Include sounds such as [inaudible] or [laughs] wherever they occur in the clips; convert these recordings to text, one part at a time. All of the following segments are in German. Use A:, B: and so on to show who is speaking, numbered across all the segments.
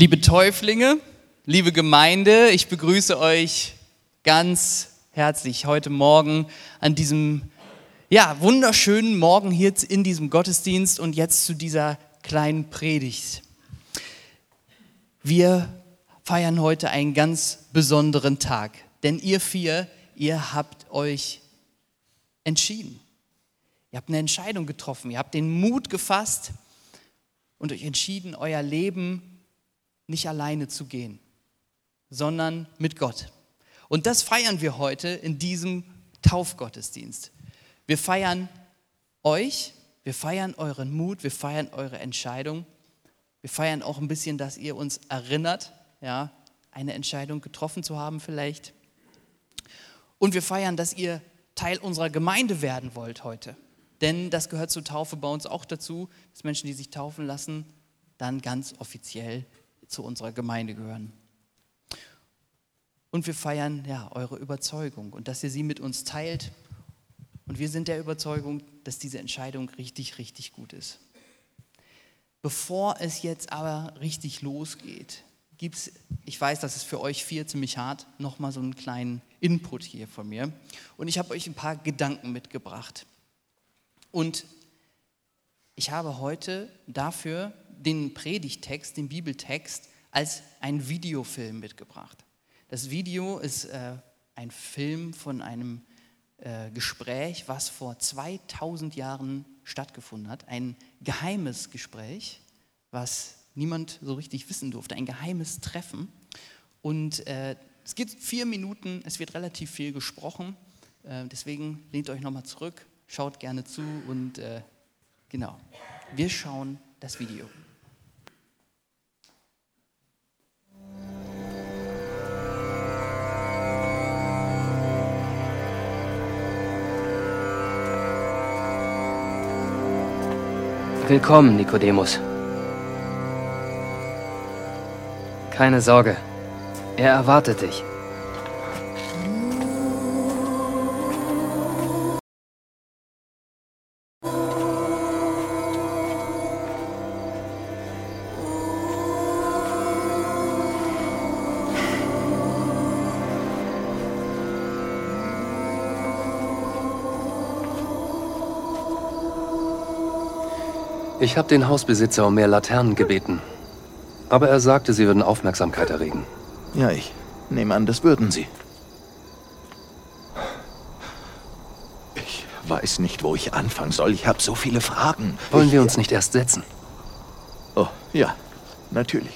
A: Liebe Täuflinge, liebe Gemeinde, ich begrüße euch ganz herzlich heute Morgen an diesem ja, wunderschönen Morgen hier in diesem Gottesdienst und jetzt zu dieser kleinen Predigt. Wir feiern heute einen ganz besonderen Tag, denn ihr vier, ihr habt euch entschieden. Ihr habt eine Entscheidung getroffen, ihr habt den Mut gefasst und euch entschieden, euer Leben nicht alleine zu gehen, sondern mit Gott. Und das feiern wir heute in diesem Taufgottesdienst. Wir feiern euch, wir feiern euren Mut, wir feiern eure Entscheidung. Wir feiern auch ein bisschen, dass ihr uns erinnert, ja, eine Entscheidung getroffen zu haben vielleicht. Und wir feiern, dass ihr Teil unserer Gemeinde werden wollt heute. Denn das gehört zur Taufe bei uns auch dazu, dass Menschen, die sich taufen lassen, dann ganz offiziell zu unserer Gemeinde gehören. Und wir feiern ja eure Überzeugung und dass ihr sie mit uns teilt. Und wir sind der Überzeugung, dass diese Entscheidung richtig, richtig gut ist. Bevor es jetzt aber richtig losgeht, gibt es, ich weiß, das ist für euch vier ziemlich hart, nochmal so einen kleinen Input hier von mir. Und ich habe euch ein paar Gedanken mitgebracht. Und ich habe heute dafür den Predigtext, den Bibeltext, als ein Videofilm mitgebracht. Das Video ist äh, ein Film von einem äh, Gespräch, was vor 2000 Jahren stattgefunden hat. Ein geheimes Gespräch, was niemand so richtig wissen durfte. Ein geheimes Treffen. Und äh, es geht vier Minuten, es wird relativ viel gesprochen. Äh, deswegen lehnt euch nochmal zurück, schaut gerne zu und äh, genau, wir schauen das Video.
B: Willkommen, Nikodemus. Keine Sorge, er erwartet dich. Ich habe den Hausbesitzer um mehr Laternen gebeten. Aber er sagte, sie würden Aufmerksamkeit erregen.
C: Ja, ich nehme an, das würden sie. Ich weiß nicht, wo ich anfangen soll. Ich habe so viele Fragen.
B: Wollen
C: ich,
B: wir uns nicht erst setzen?
C: Oh, ja, natürlich.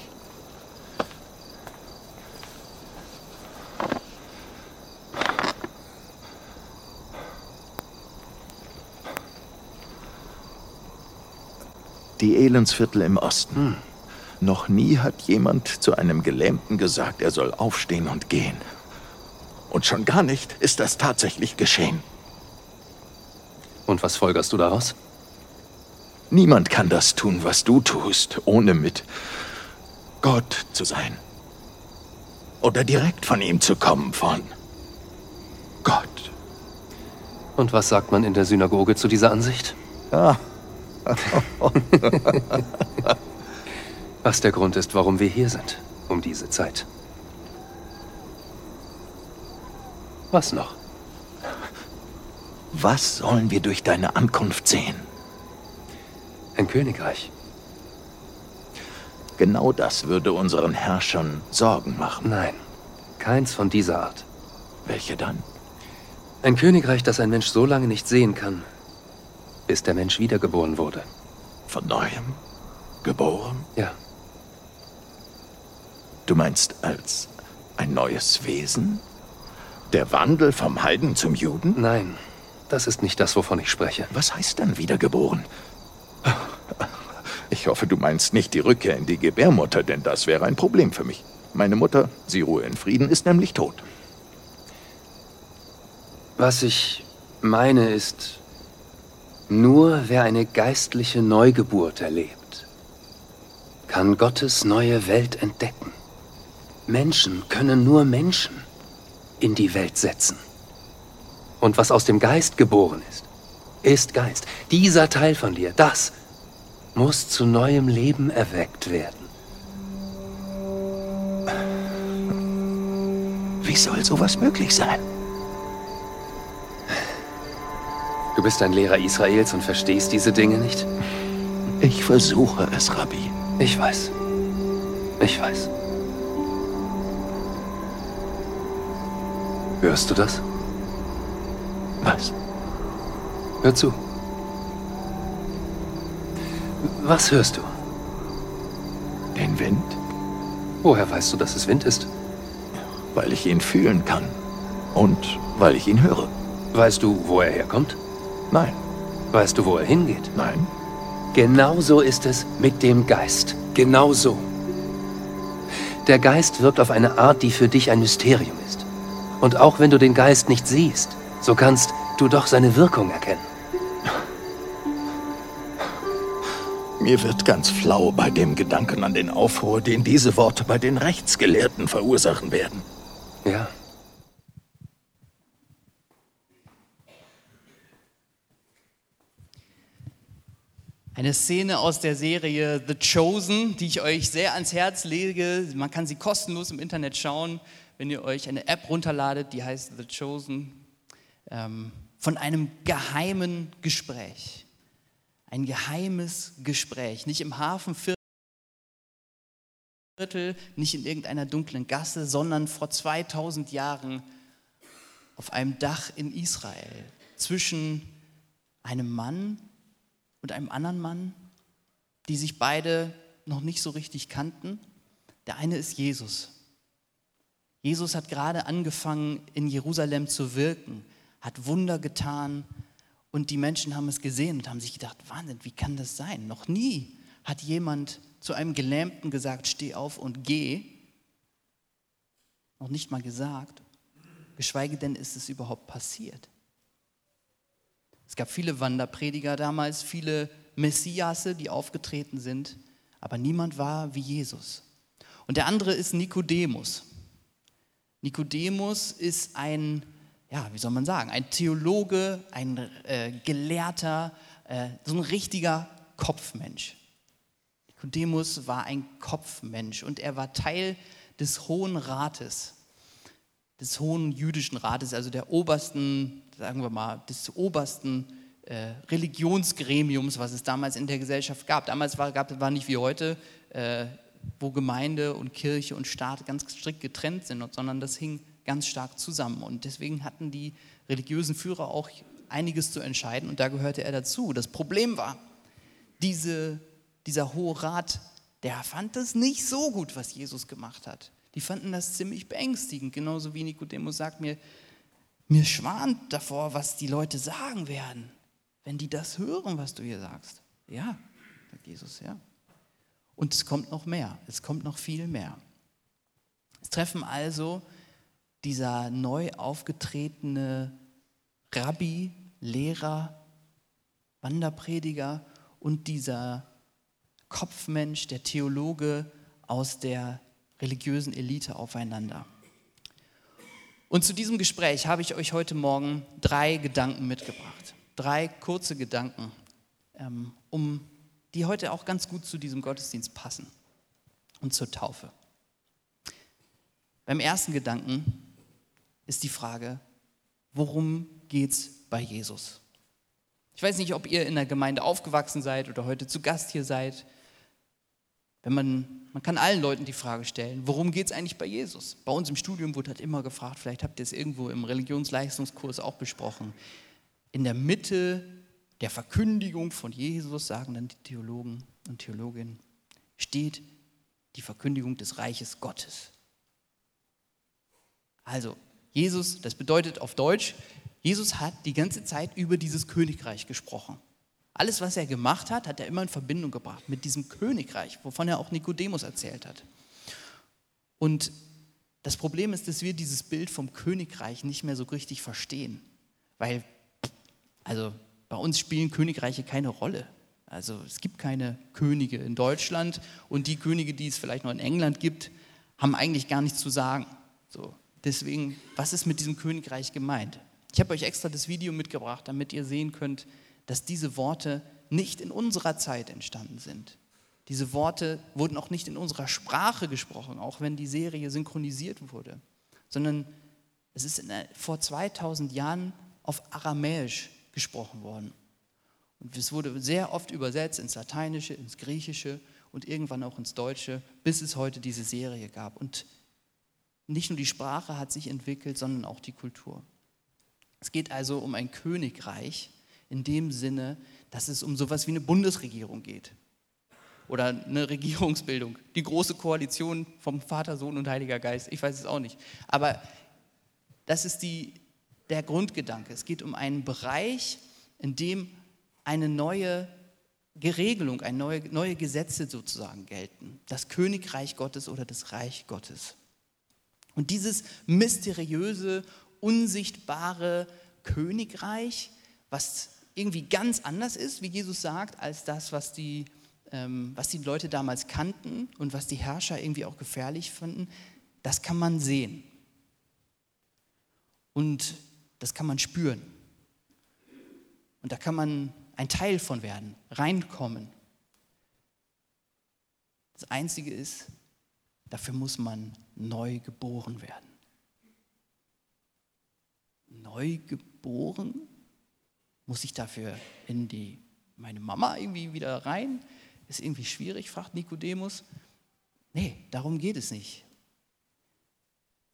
C: Die Elendsviertel im Osten. Hm. Noch nie hat jemand zu einem Gelähmten gesagt, er soll aufstehen und gehen. Und schon gar nicht ist das tatsächlich geschehen.
B: Und was folgerst du daraus?
C: Niemand kann das tun, was du tust, ohne mit Gott zu sein. Oder direkt von ihm zu kommen, von Gott.
B: Und was sagt man in der Synagoge zu dieser Ansicht?
C: Ah, [laughs]
B: Was der Grund ist, warum wir hier sind, um diese Zeit. Was noch?
C: Was sollen wir durch deine Ankunft sehen?
B: Ein Königreich.
C: Genau das würde unseren Herrschern Sorgen machen.
B: Nein, keins von dieser Art.
C: Welche dann?
B: Ein Königreich, das ein Mensch so lange nicht sehen kann, bis der Mensch wiedergeboren wurde.
C: Von neuem? Geboren?
B: Ja.
C: Du meinst als ein neues Wesen? Der Wandel vom Heiden zum Juden?
B: Nein, das ist nicht das, wovon ich spreche.
C: Was heißt denn wiedergeboren? Ich hoffe, du meinst nicht die Rückkehr in die Gebärmutter, denn das wäre ein Problem für mich. Meine Mutter, sie ruhe in Frieden, ist nämlich tot.
B: Was ich meine ist, nur wer eine geistliche Neugeburt erlebt, kann Gottes neue Welt entdecken. Menschen können nur Menschen in die Welt setzen. Und was aus dem Geist geboren ist, ist Geist. Dieser Teil von dir, das muss zu neuem Leben erweckt werden.
C: Wie soll sowas möglich sein?
B: Du bist ein Lehrer Israels und verstehst diese Dinge nicht?
C: Ich versuche es, Rabbi.
B: Ich weiß. Ich weiß. Hörst du das?
C: Was?
B: Hör zu. Was hörst du?
C: Den Wind?
B: Woher weißt du, dass es Wind ist?
C: Weil ich ihn fühlen kann. Und weil ich ihn höre.
B: Weißt du, wo er herkommt?
C: Nein.
B: Weißt du, wo er hingeht?
C: Nein.
B: Genauso ist es mit dem Geist. Genauso. Der Geist wirkt auf eine Art, die für dich ein Mysterium ist. Und auch wenn du den Geist nicht siehst, so kannst du doch seine Wirkung erkennen.
C: Mir wird ganz flau bei dem Gedanken an den Aufruhr, den diese Worte bei den Rechtsgelehrten verursachen werden.
B: Ja.
A: Eine Szene aus der Serie The Chosen, die ich euch sehr ans Herz lege. Man kann sie kostenlos im Internet schauen, wenn ihr euch eine App runterladet, die heißt The Chosen, ähm, von einem geheimen Gespräch. Ein geheimes Gespräch, nicht im Hafenviertel, nicht in irgendeiner dunklen Gasse, sondern vor 2000 Jahren auf einem Dach in Israel zwischen einem Mann und einem anderen Mann, die sich beide noch nicht so richtig kannten. Der eine ist Jesus. Jesus hat gerade angefangen, in Jerusalem zu wirken, hat Wunder getan und die Menschen haben es gesehen und haben sich gedacht, Wahnsinn, wie kann das sein? Noch nie hat jemand zu einem Gelähmten gesagt, steh auf und geh. Noch nicht mal gesagt, geschweige denn ist es überhaupt passiert. Es gab viele Wanderprediger damals, viele Messiasse, die aufgetreten sind, aber niemand war wie Jesus. Und der andere ist Nikodemus. Nikodemus ist ein, ja, wie soll man sagen, ein Theologe, ein äh, Gelehrter, äh, so ein richtiger Kopfmensch. Nikodemus war ein Kopfmensch und er war Teil des Hohen Rates, des Hohen Jüdischen Rates, also der obersten sagen wir mal, des obersten äh, Religionsgremiums, was es damals in der Gesellschaft gab. Damals war, gab, war nicht wie heute, äh, wo Gemeinde und Kirche und Staat ganz strikt getrennt sind, sondern das hing ganz stark zusammen. Und deswegen hatten die religiösen Führer auch einiges zu entscheiden und da gehörte er dazu. Das Problem war, diese, dieser Hohe Rat, der fand es nicht so gut, was Jesus gemacht hat. Die fanden das ziemlich beängstigend, genauso wie Nikodemus sagt mir, mir schwant davor, was die Leute sagen werden, wenn die das hören, was du hier sagst. Ja, sagt Jesus, ja. Und es kommt noch mehr, es kommt noch viel mehr. Es treffen also dieser neu aufgetretene Rabbi, Lehrer, Wanderprediger und dieser Kopfmensch, der Theologe aus der religiösen Elite aufeinander. Und zu diesem Gespräch habe ich euch heute Morgen drei Gedanken mitgebracht. Drei kurze Gedanken, ähm, um, die heute auch ganz gut zu diesem Gottesdienst passen und zur Taufe. Beim ersten Gedanken ist die Frage, worum geht es bei Jesus? Ich weiß nicht, ob ihr in der Gemeinde aufgewachsen seid oder heute zu Gast hier seid. Wenn man, man kann allen Leuten die Frage stellen, worum geht es eigentlich bei Jesus? Bei uns im Studium wurde halt immer gefragt, vielleicht habt ihr es irgendwo im Religionsleistungskurs auch besprochen. In der Mitte der Verkündigung von Jesus, sagen dann die Theologen und Theologinnen, steht die Verkündigung des Reiches Gottes. Also, Jesus, das bedeutet auf Deutsch, Jesus hat die ganze Zeit über dieses Königreich gesprochen. Alles, was er gemacht hat, hat er immer in Verbindung gebracht mit diesem Königreich, wovon er auch Nikodemus erzählt hat. Und das Problem ist, dass wir dieses Bild vom Königreich nicht mehr so richtig verstehen. Weil, also bei uns spielen Königreiche keine Rolle. Also es gibt keine Könige in Deutschland und die Könige, die es vielleicht noch in England gibt, haben eigentlich gar nichts zu sagen. So, deswegen, was ist mit diesem Königreich gemeint? Ich habe euch extra das Video mitgebracht, damit ihr sehen könnt, dass diese Worte nicht in unserer Zeit entstanden sind. Diese Worte wurden auch nicht in unserer Sprache gesprochen, auch wenn die Serie synchronisiert wurde, sondern es ist der, vor 2000 Jahren auf Aramäisch gesprochen worden. Und es wurde sehr oft übersetzt ins Lateinische, ins Griechische und irgendwann auch ins Deutsche, bis es heute diese Serie gab. Und nicht nur die Sprache hat sich entwickelt, sondern auch die Kultur. Es geht also um ein Königreich in dem Sinne, dass es um sowas wie eine Bundesregierung geht oder eine [laughs] Regierungsbildung, die große Koalition vom Vater, Sohn und Heiliger Geist. Ich weiß es auch nicht. Aber das ist die, der Grundgedanke. Es geht um einen Bereich, in dem eine neue Geregelung, eine neue, neue Gesetze sozusagen gelten. Das Königreich Gottes oder das Reich Gottes. Und dieses mysteriöse, unsichtbare Königreich, was irgendwie ganz anders ist, wie Jesus sagt, als das, was die, ähm, was die Leute damals kannten und was die Herrscher irgendwie auch gefährlich fanden, das kann man sehen. Und das kann man spüren. Und da kann man ein Teil von werden, reinkommen. Das Einzige ist, dafür muss man neu geboren werden. Neu geboren? Muss ich dafür in die, meine Mama irgendwie wieder rein? Ist irgendwie schwierig, fragt Nikodemus. Nee, darum geht es nicht.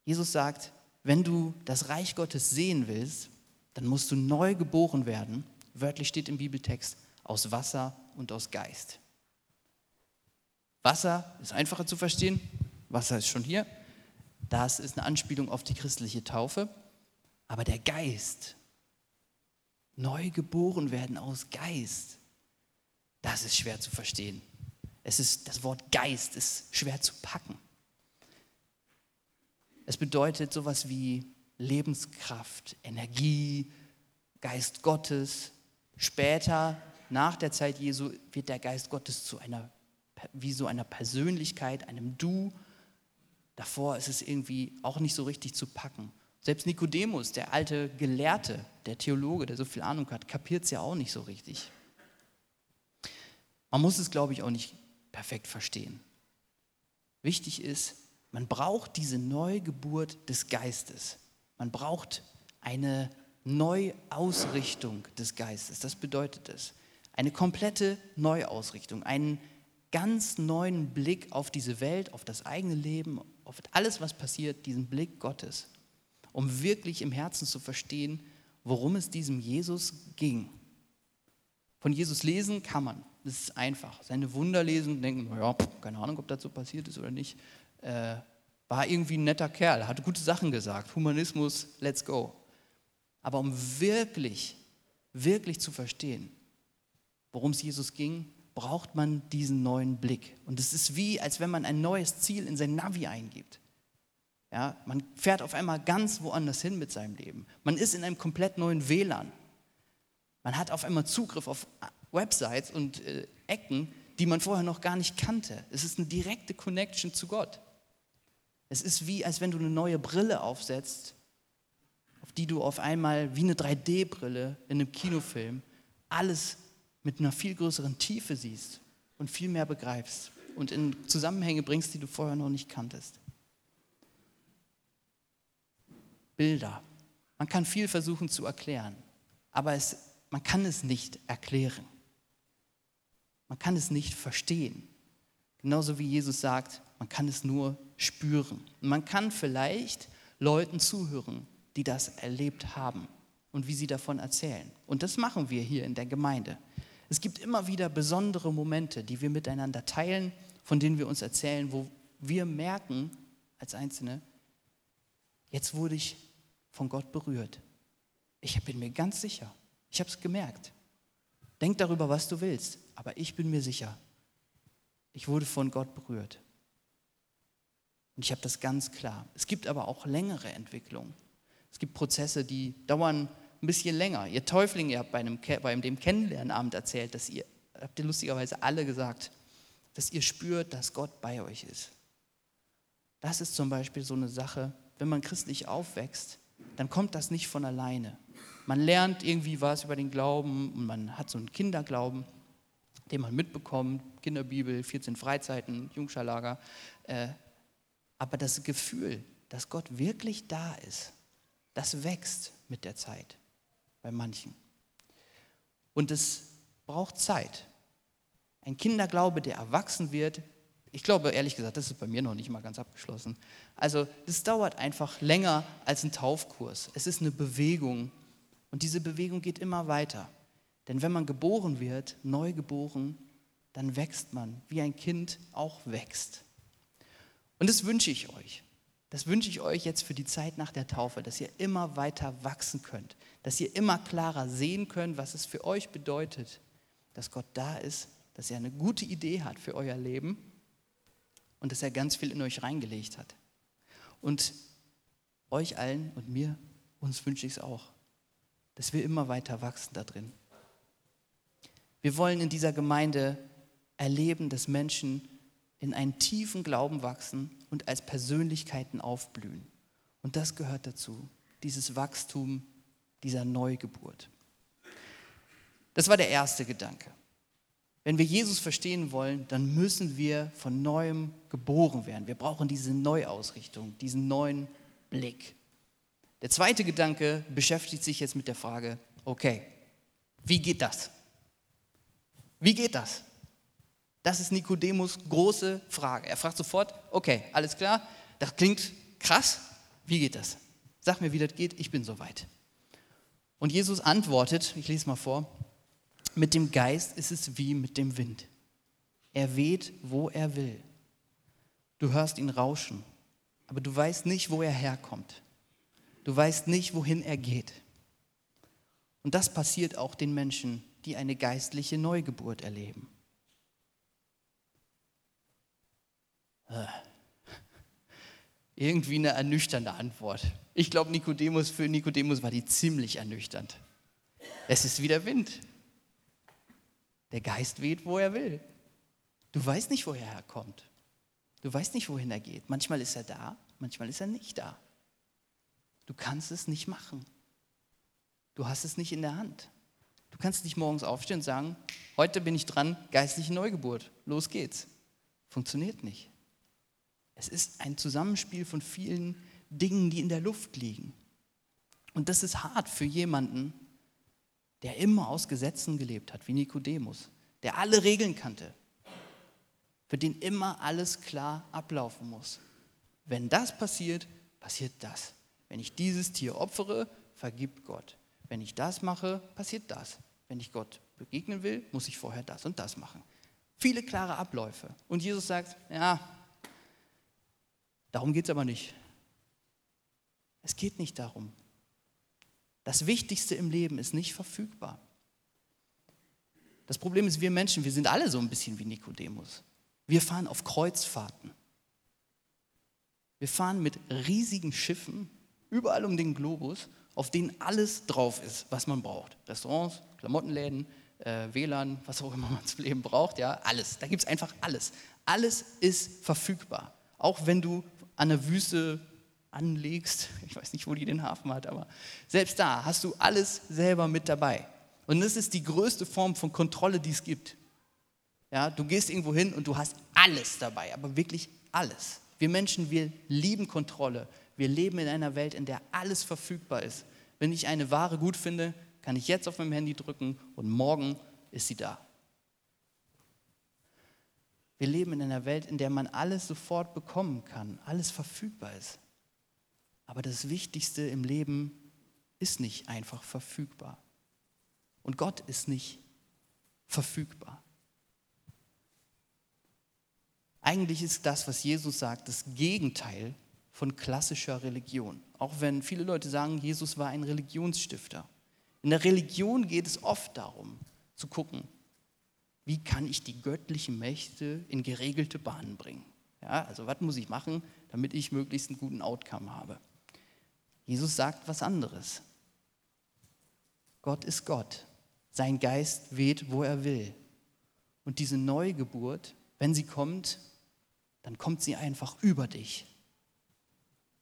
A: Jesus sagt, wenn du das Reich Gottes sehen willst, dann musst du neu geboren werden wörtlich steht im Bibeltext, aus Wasser und aus Geist. Wasser ist einfacher zu verstehen, Wasser ist schon hier. Das ist eine Anspielung auf die christliche Taufe. Aber der Geist, neu geboren werden aus Geist, das ist schwer zu verstehen. Es ist, das Wort Geist ist schwer zu packen. Es bedeutet sowas wie Lebenskraft, Energie, Geist Gottes, Später, nach der Zeit Jesu, wird der Geist Gottes zu einer, wie so einer Persönlichkeit, einem Du. Davor ist es irgendwie auch nicht so richtig zu packen. Selbst Nikodemus, der alte Gelehrte, der Theologe, der so viel Ahnung hat, kapiert es ja auch nicht so richtig. Man muss es, glaube ich, auch nicht perfekt verstehen. Wichtig ist, man braucht diese Neugeburt des Geistes. Man braucht eine Neuausrichtung des Geistes. Das bedeutet es. Eine komplette Neuausrichtung, einen ganz neuen Blick auf diese Welt, auf das eigene Leben, auf alles, was passiert, diesen Blick Gottes, um wirklich im Herzen zu verstehen, worum es diesem Jesus ging. Von Jesus lesen kann man, das ist einfach. Seine Wunder lesen denken, naja, keine Ahnung, ob das so passiert ist oder nicht. Äh, war irgendwie ein netter Kerl, hat gute Sachen gesagt. Humanismus, let's go. Aber um wirklich, wirklich zu verstehen, worum es Jesus ging, braucht man diesen neuen Blick. Und es ist wie, als wenn man ein neues Ziel in sein Navi eingibt. Ja, man fährt auf einmal ganz woanders hin mit seinem Leben. Man ist in einem komplett neuen WLAN. Man hat auf einmal Zugriff auf Websites und äh, Ecken, die man vorher noch gar nicht kannte. Es ist eine direkte Connection zu Gott. Es ist wie, als wenn du eine neue Brille aufsetzt auf die du auf einmal wie eine 3D-Brille in einem Kinofilm alles mit einer viel größeren Tiefe siehst und viel mehr begreifst und in Zusammenhänge bringst, die du vorher noch nicht kanntest. Bilder. Man kann viel versuchen zu erklären, aber es, man kann es nicht erklären. Man kann es nicht verstehen. Genauso wie Jesus sagt, man kann es nur spüren. Und man kann vielleicht Leuten zuhören, die das erlebt haben und wie sie davon erzählen. Und das machen wir hier in der Gemeinde. Es gibt immer wieder besondere Momente, die wir miteinander teilen, von denen wir uns erzählen, wo wir merken als Einzelne, jetzt wurde ich von Gott berührt. Ich bin mir ganz sicher. Ich habe es gemerkt. Denk darüber, was du willst, aber ich bin mir sicher. Ich wurde von Gott berührt. Und ich habe das ganz klar. Es gibt aber auch längere Entwicklungen. Es gibt Prozesse, die dauern ein bisschen länger. Ihr Täufling, ihr habt bei, einem, bei dem Kennenlernabend erzählt, dass ihr, habt ihr lustigerweise alle gesagt, dass ihr spürt, dass Gott bei euch ist. Das ist zum Beispiel so eine Sache, wenn man christlich aufwächst, dann kommt das nicht von alleine. Man lernt irgendwie was über den Glauben und man hat so einen Kinderglauben, den man mitbekommt, Kinderbibel, 14 Freizeiten, Jungscharlager. Äh, aber das Gefühl, dass Gott wirklich da ist, das wächst mit der Zeit bei manchen. Und es braucht Zeit. Ein Kinderglaube, der erwachsen wird, ich glaube ehrlich gesagt, das ist bei mir noch nicht mal ganz abgeschlossen. Also das dauert einfach länger als ein Taufkurs. Es ist eine Bewegung und diese Bewegung geht immer weiter. Denn wenn man geboren wird, neu geboren, dann wächst man, wie ein Kind auch wächst. Und das wünsche ich euch. Das wünsche ich euch jetzt für die Zeit nach der Taufe, dass ihr immer weiter wachsen könnt, dass ihr immer klarer sehen könnt, was es für euch bedeutet, dass Gott da ist, dass er eine gute Idee hat für euer Leben und dass er ganz viel in euch reingelegt hat. Und euch allen und mir, uns wünsche ich es auch, dass wir immer weiter wachsen da drin. Wir wollen in dieser Gemeinde erleben, dass Menschen in einen tiefen Glauben wachsen und als Persönlichkeiten aufblühen. Und das gehört dazu, dieses Wachstum dieser Neugeburt. Das war der erste Gedanke. Wenn wir Jesus verstehen wollen, dann müssen wir von neuem geboren werden. Wir brauchen diese Neuausrichtung, diesen neuen Blick. Der zweite Gedanke beschäftigt sich jetzt mit der Frage, okay, wie geht das? Wie geht das? Das ist Nikodemus große Frage. Er fragt sofort, okay, alles klar, das klingt krass, wie geht das? Sag mir, wie das geht, ich bin soweit. Und Jesus antwortet, ich lese mal vor, mit dem Geist ist es wie mit dem Wind. Er weht, wo er will. Du hörst ihn rauschen, aber du weißt nicht, wo er herkommt. Du weißt nicht, wohin er geht. Und das passiert auch den Menschen, die eine geistliche Neugeburt erleben. Äh. Irgendwie eine ernüchternde Antwort. Ich glaube, Nikodemus, für Nikodemus war die ziemlich ernüchternd. Es ist wie der Wind. Der Geist weht, wo er will. Du weißt nicht, woher er kommt. Du weißt nicht, wohin er geht. Manchmal ist er da, manchmal ist er nicht da. Du kannst es nicht machen. Du hast es nicht in der Hand. Du kannst nicht morgens aufstehen und sagen, heute bin ich dran, geistliche Neugeburt. Los geht's. Funktioniert nicht. Es ist ein Zusammenspiel von vielen Dingen, die in der Luft liegen. Und das ist hart für jemanden, der immer aus Gesetzen gelebt hat, wie Nikodemus, der alle Regeln kannte, für den immer alles klar ablaufen muss. Wenn das passiert, passiert das. Wenn ich dieses Tier opfere, vergibt Gott. Wenn ich das mache, passiert das. Wenn ich Gott begegnen will, muss ich vorher das und das machen. Viele klare Abläufe. Und Jesus sagt, ja, darum geht es aber nicht. Es geht nicht darum. Das Wichtigste im Leben ist nicht verfügbar. Das Problem ist, wir Menschen, wir sind alle so ein bisschen wie Nikodemus. Wir fahren auf Kreuzfahrten. Wir fahren mit riesigen Schiffen überall um den Globus, auf denen alles drauf ist, was man braucht. Restaurants, Klamottenläden, äh, WLAN, was auch immer man [laughs] zum Leben braucht, ja, alles. Da gibt es einfach alles. Alles ist verfügbar. Auch wenn du an der Wüste anlegst. Ich weiß nicht, wo die den Hafen hat, aber selbst da hast du alles selber mit dabei. Und das ist die größte Form von Kontrolle, die es gibt. Ja, du gehst irgendwo hin und du hast alles dabei, aber wirklich alles. Wir Menschen, wir lieben Kontrolle. Wir leben in einer Welt, in der alles verfügbar ist. Wenn ich eine Ware gut finde, kann ich jetzt auf meinem Handy drücken und morgen ist sie da. Wir leben in einer Welt, in der man alles sofort bekommen kann, alles verfügbar ist. Aber das Wichtigste im Leben ist nicht einfach verfügbar. Und Gott ist nicht verfügbar. Eigentlich ist das, was Jesus sagt, das Gegenteil von klassischer Religion. Auch wenn viele Leute sagen, Jesus war ein Religionsstifter. In der Religion geht es oft darum, zu gucken, wie kann ich die göttlichen Mächte in geregelte Bahnen bringen. Ja, also was muss ich machen, damit ich möglichst einen guten Outcome habe. Jesus sagt was anderes. Gott ist Gott. Sein Geist weht, wo er will. Und diese Neugeburt, wenn sie kommt, dann kommt sie einfach über dich.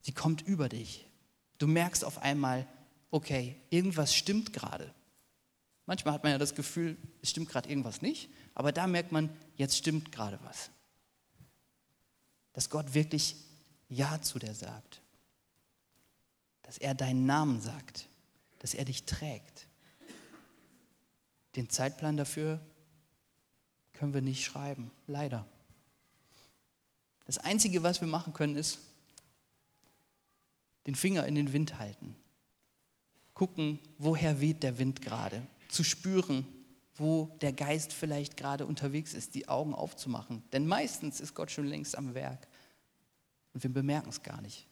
A: Sie kommt über dich. Du merkst auf einmal, okay, irgendwas stimmt gerade. Manchmal hat man ja das Gefühl, es stimmt gerade irgendwas nicht, aber da merkt man, jetzt stimmt gerade was. Dass Gott wirklich Ja zu dir sagt. Dass er deinen Namen sagt, dass er dich trägt. Den Zeitplan dafür können wir nicht schreiben, leider. Das Einzige, was wir machen können, ist den Finger in den Wind halten. Gucken, woher weht der Wind gerade. Zu spüren, wo der Geist vielleicht gerade unterwegs ist, die Augen aufzumachen. Denn meistens ist Gott schon längst am Werk. Und wir bemerken es gar nicht,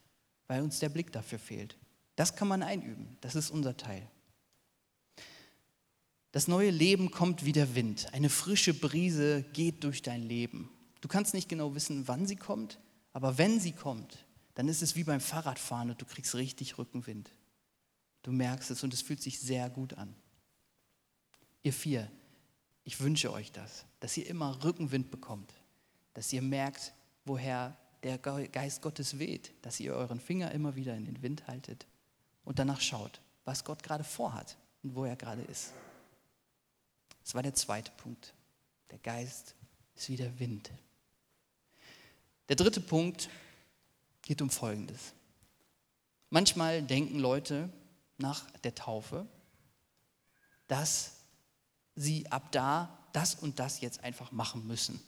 A: weil uns der Blick dafür fehlt. Das kann man einüben. Das ist unser Teil. Das neue Leben kommt wie der Wind. Eine frische Brise geht durch dein Leben. Du kannst nicht genau wissen, wann sie kommt, aber wenn sie kommt, dann ist es wie beim Fahrradfahren und du kriegst richtig Rückenwind. Du merkst es und es fühlt sich sehr gut an. Ihr vier, ich wünsche euch das, dass ihr immer Rückenwind bekommt, dass ihr merkt, woher der Geist Gottes weht, dass ihr euren Finger immer wieder in den Wind haltet und danach schaut, was Gott gerade vorhat und wo er gerade ist. Das war der zweite Punkt. Der Geist ist wie der Wind. Der dritte Punkt geht um Folgendes. Manchmal denken Leute nach der Taufe, dass sie ab da das und das jetzt einfach machen müssen,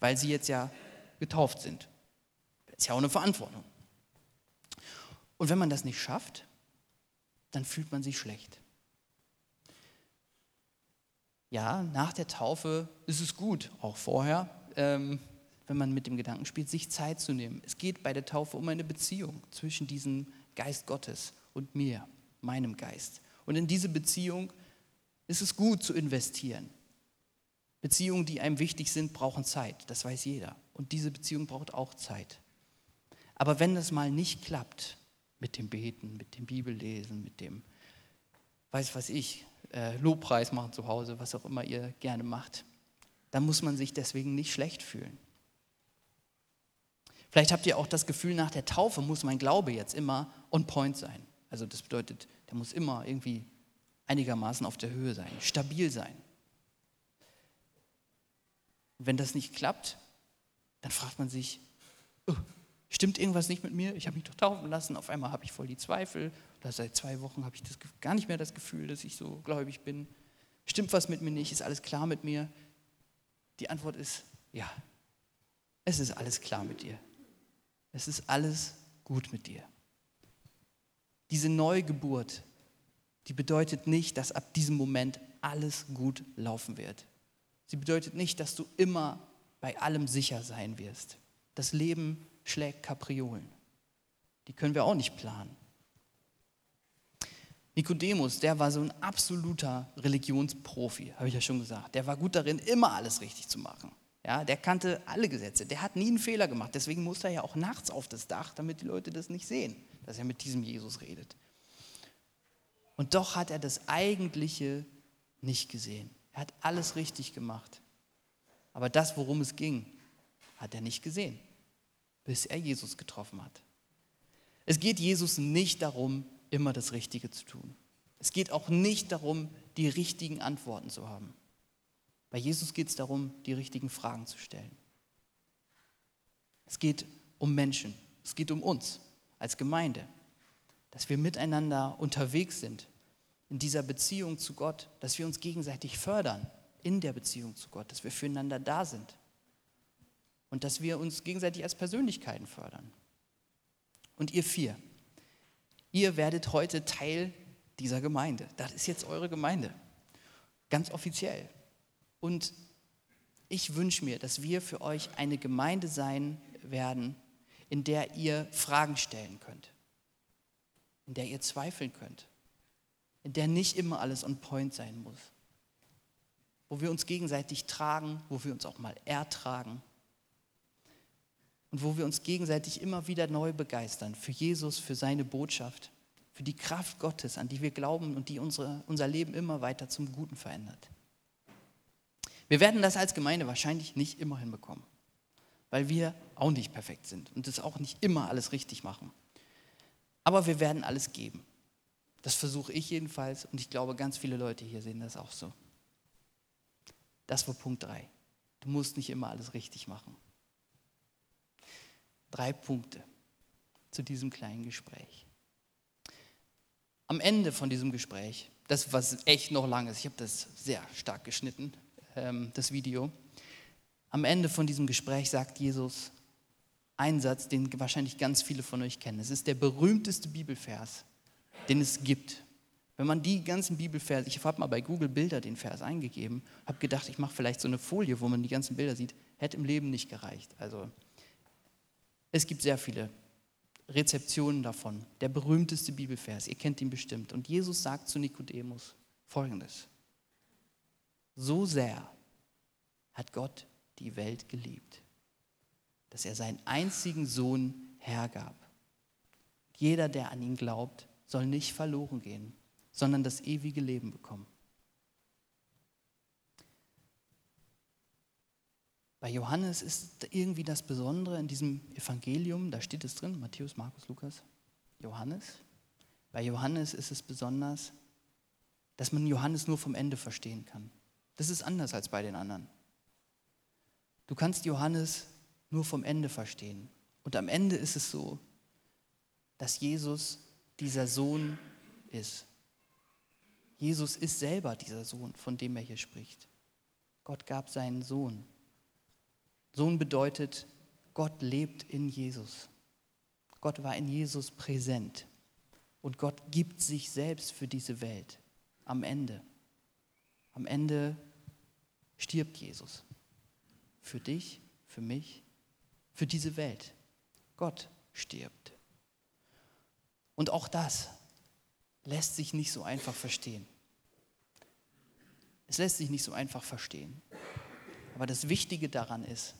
A: weil sie jetzt ja getauft sind. Das ist ja auch eine Verantwortung. Und wenn man das nicht schafft, dann fühlt man sich schlecht. Ja, nach der Taufe ist es gut, auch vorher, ähm, wenn man mit dem Gedanken spielt, sich Zeit zu nehmen. Es geht bei der Taufe um eine Beziehung zwischen diesem Geist Gottes und mir, meinem Geist. Und in diese Beziehung ist es gut zu investieren. Beziehungen, die einem wichtig sind, brauchen Zeit, das weiß jeder. Und diese Beziehung braucht auch Zeit. Aber wenn das mal nicht klappt, mit dem Beten, mit dem Bibellesen, mit dem, weiß was ich, äh, Lobpreis machen zu Hause, was auch immer ihr gerne macht, dann muss man sich deswegen nicht schlecht fühlen. Vielleicht habt ihr auch das Gefühl, nach der Taufe muss mein Glaube jetzt immer on point sein. Also das bedeutet, der muss immer irgendwie einigermaßen auf der Höhe sein, stabil sein. Und wenn das nicht klappt, dann fragt man sich, oh, stimmt irgendwas nicht mit mir? Ich habe mich doch taufen lassen, auf einmal habe ich voll die Zweifel. Oder seit zwei Wochen habe ich das, gar nicht mehr das Gefühl, dass ich so gläubig bin. Stimmt was mit mir nicht? Ist alles klar mit mir? Die Antwort ist ja. Es ist alles klar mit dir. Es ist alles gut mit dir. Diese Neugeburt, die bedeutet nicht, dass ab diesem Moment alles gut laufen wird. Sie bedeutet nicht, dass du immer bei allem sicher sein wirst. Das Leben schlägt Kapriolen. Die können wir auch nicht planen. Nikodemus, der war so ein absoluter Religionsprofi, habe ich ja schon gesagt. Der war gut darin, immer alles richtig zu machen. Ja, der kannte alle Gesetze. Der hat nie einen Fehler gemacht. Deswegen musste er ja auch nachts auf das Dach, damit die Leute das nicht sehen, dass er mit diesem Jesus redet. Und doch hat er das Eigentliche nicht gesehen. Er hat alles richtig gemacht. Aber das, worum es ging, hat er nicht gesehen, bis er Jesus getroffen hat. Es geht Jesus nicht darum, immer das Richtige zu tun. Es geht auch nicht darum, die richtigen Antworten zu haben. Bei Jesus geht es darum, die richtigen Fragen zu stellen. Es geht um Menschen. Es geht um uns als Gemeinde, dass wir miteinander unterwegs sind in dieser Beziehung zu Gott, dass wir uns gegenseitig fördern in der Beziehung zu Gott, dass wir füreinander da sind und dass wir uns gegenseitig als Persönlichkeiten fördern. Und ihr vier, ihr werdet heute Teil dieser Gemeinde. Das ist jetzt eure Gemeinde, ganz offiziell. Und ich wünsche mir, dass wir für euch eine Gemeinde sein werden, in der ihr Fragen stellen könnt, in der ihr zweifeln könnt, in der nicht immer alles on point sein muss, wo wir uns gegenseitig tragen, wo wir uns auch mal ertragen und wo wir uns gegenseitig immer wieder neu begeistern für Jesus, für seine Botschaft, für die Kraft Gottes, an die wir glauben und die unsere, unser Leben immer weiter zum Guten verändert. Wir werden das als Gemeinde wahrscheinlich nicht immer hinbekommen, weil wir auch nicht perfekt sind und es auch nicht immer alles richtig machen. Aber wir werden alles geben. Das versuche ich jedenfalls und ich glaube, ganz viele Leute hier sehen das auch so. Das war Punkt 3. Du musst nicht immer alles richtig machen. Drei Punkte zu diesem kleinen Gespräch. Am Ende von diesem Gespräch, das was echt noch lang ist, ich habe das sehr stark geschnitten, ähm, das Video. Am Ende von diesem Gespräch sagt Jesus einen Satz, den wahrscheinlich ganz viele von euch kennen. Es ist der berühmteste Bibelvers, den es gibt. Wenn man die ganzen Bibelverse, ich habe mal bei Google Bilder den Vers eingegeben, habe gedacht, ich mache vielleicht so eine Folie, wo man die ganzen Bilder sieht, hätte im Leben nicht gereicht. Also es gibt sehr viele Rezeptionen davon. Der berühmteste Bibelvers, ihr kennt ihn bestimmt. Und Jesus sagt zu Nikodemus folgendes. So sehr hat Gott die Welt geliebt, dass er seinen einzigen Sohn hergab. Jeder, der an ihn glaubt, soll nicht verloren gehen, sondern das ewige Leben bekommen. Bei Johannes ist irgendwie das Besondere in diesem Evangelium, da steht es drin, Matthäus, Markus, Lukas, Johannes. Bei Johannes ist es besonders, dass man Johannes nur vom Ende verstehen kann. Das ist anders als bei den anderen. Du kannst Johannes nur vom Ende verstehen. Und am Ende ist es so, dass Jesus dieser Sohn ist. Jesus ist selber dieser Sohn, von dem er hier spricht. Gott gab seinen Sohn. Sohn bedeutet, Gott lebt in Jesus. Gott war in Jesus präsent. Und Gott gibt sich selbst für diese Welt. Am Ende. Am Ende stirbt Jesus. Für dich, für mich, für diese Welt. Gott stirbt. Und auch das lässt sich nicht so einfach verstehen. Es lässt sich nicht so einfach verstehen. Aber das Wichtige daran ist,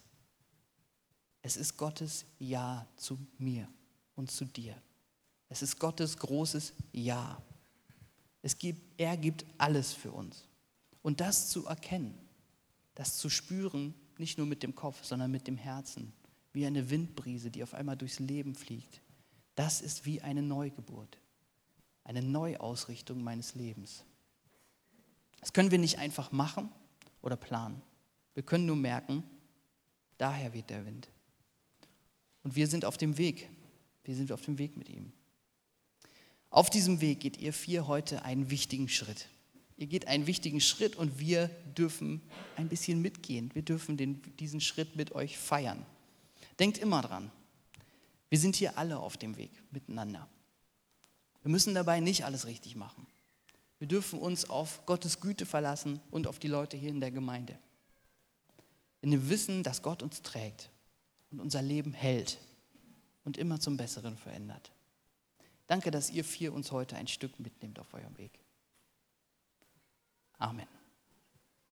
A: es ist Gottes Ja zu mir und zu dir. Es ist Gottes großes Ja. Es gibt, er gibt alles für uns. Und das zu erkennen, das zu spüren, nicht nur mit dem Kopf, sondern mit dem Herzen, wie eine Windbrise, die auf einmal durchs Leben fliegt, das ist wie eine Neugeburt, eine Neuausrichtung meines Lebens. Das können wir nicht einfach machen oder planen. Wir können nur merken, daher weht der Wind. Und wir sind auf dem Weg. Wir sind auf dem Weg mit ihm. Auf diesem Weg geht ihr vier heute einen wichtigen Schritt. Ihr geht einen wichtigen Schritt und wir dürfen ein bisschen mitgehen. Wir dürfen den, diesen Schritt mit euch feiern. Denkt immer dran, wir sind hier alle auf dem Weg miteinander. Wir müssen dabei nicht alles richtig machen. Wir dürfen uns auf Gottes Güte verlassen und auf die Leute hier in der Gemeinde. In dem Wissen, dass Gott uns trägt und unser Leben hält und immer zum Besseren verändert. Danke, dass ihr vier uns heute ein Stück mitnehmt auf eurem Weg. Amen.